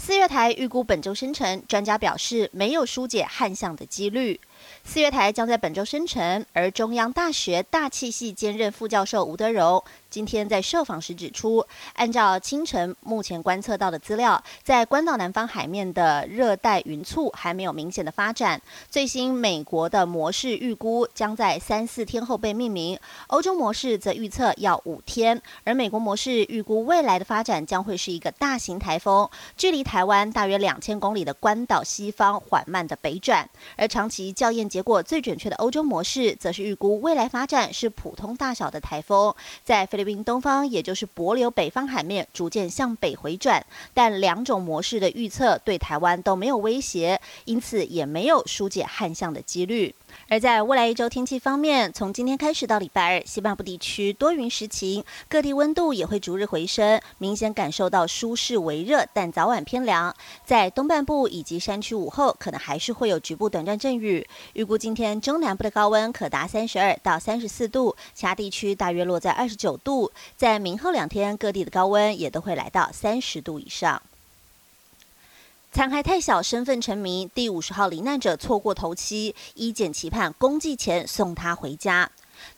四月台预估本周生成，专家表示没有疏解旱象的几率。四月台将在本周生成，而中央大学大气系兼任副教授吴德荣今天在受访时指出，按照清晨目前观测到的资料，在关岛南方海面的热带云簇还没有明显的发展。最新美国的模式预估将在三四天后被命名，欧洲模式则预测要五天，而美国模式预估未来的发展将会是一个大型台风，距离台湾大约两千公里的关岛西方缓慢的北转，而长期校验结果最准确的欧洲模式，则是预估未来发展是普通大小的台风，在菲律宾东方，也就是帛琉北方海面逐渐向北回转。但两种模式的预测对台湾都没有威胁，因此也没有疏解旱象的几率。而在未来一周天气方面，从今天开始到礼拜二，西半部地区多云时晴，各地温度也会逐日回升，明显感受到舒适微热，但早晚偏凉。在东半部以及山区午后，可能还是会有局部短暂阵雨。预估今天中南部的高温可达三十二到三十四度，其他地区大约落在二十九度。在明后两天，各地的高温也都会来到三十度以上。残骸太小，身份成谜。第五十号罹难者错过头七，医检期盼公祭前送他回家。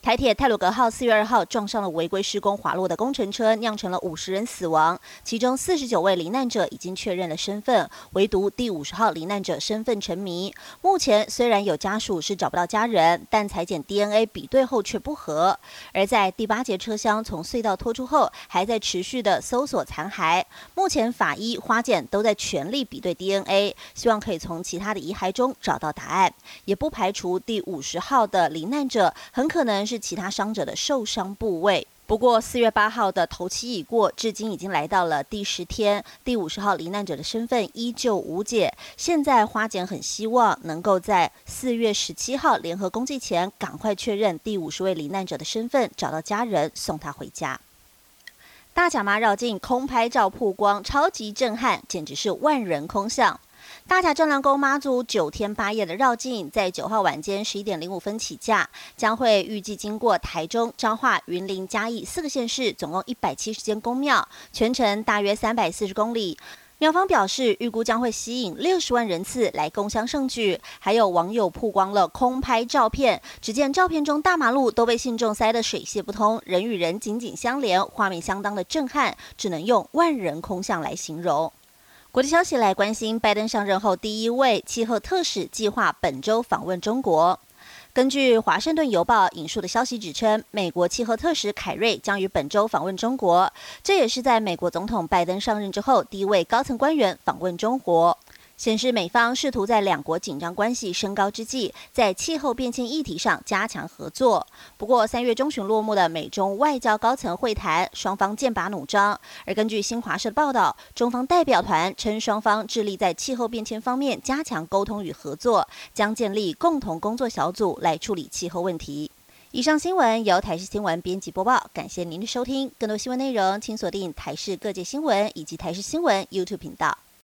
台铁泰鲁格号四月二号撞上了违规施工滑落的工程车，酿成了五十人死亡，其中四十九位罹难者已经确认了身份，唯独第五十号罹难者身份成谜。目前虽然有家属是找不到家人，但裁剪 DNA 比对后却不合。而在第八节车厢从隧道拖出后，还在持续的搜索残骸。目前法医、花检都在全力比对 DNA，希望可以从其他的遗骸中找到答案，也不排除第五十号的罹难者很可能。能是其他伤者的受伤部位。不过，四月八号的头七已过，至今已经来到了第十天。第五十号罹难者的身份依旧无解。现在花姐很希望能够在四月十七号联合公祭前，赶快确认第五十位罹难者的身份，找到家人送他回家。大甲妈绕境空拍照曝光，超级震撼，简直是万人空巷。大甲镇澜宫妈祖九天八夜的绕境，在九号晚间十一点零五分起驾，将会预计经过台中、彰化、云林、嘉义四个县市，总共一百七十间宫庙，全程大约三百四十公里。庙方表示，预估将会吸引六十万人次来共襄盛举。还有网友曝光了空拍照片，只见照片中大马路都被信众塞得水泄不通，人与人紧紧相连，画面相当的震撼，只能用万人空巷来形容。国际消息来关心，拜登上任后第一位气候特使计划本周访问中国。根据《华盛顿邮报》引述的消息指称，美国气候特使凯瑞将于本周访问中国，这也是在美国总统拜登上任之后第一位高层官员访问中国。显示美方试图在两国紧张关系升高之际，在气候变迁议题上加强合作。不过，三月中旬落幕的美中外交高层会谈，双方剑拔弩张。而根据新华社报道，中方代表团称，双方致力在气候变迁方面加强沟通与合作，将建立共同工作小组来处理气候问题。以上新闻由台视新闻编辑播报，感谢您的收听。更多新闻内容，请锁定台视各界新闻以及台视新闻 YouTube 频道。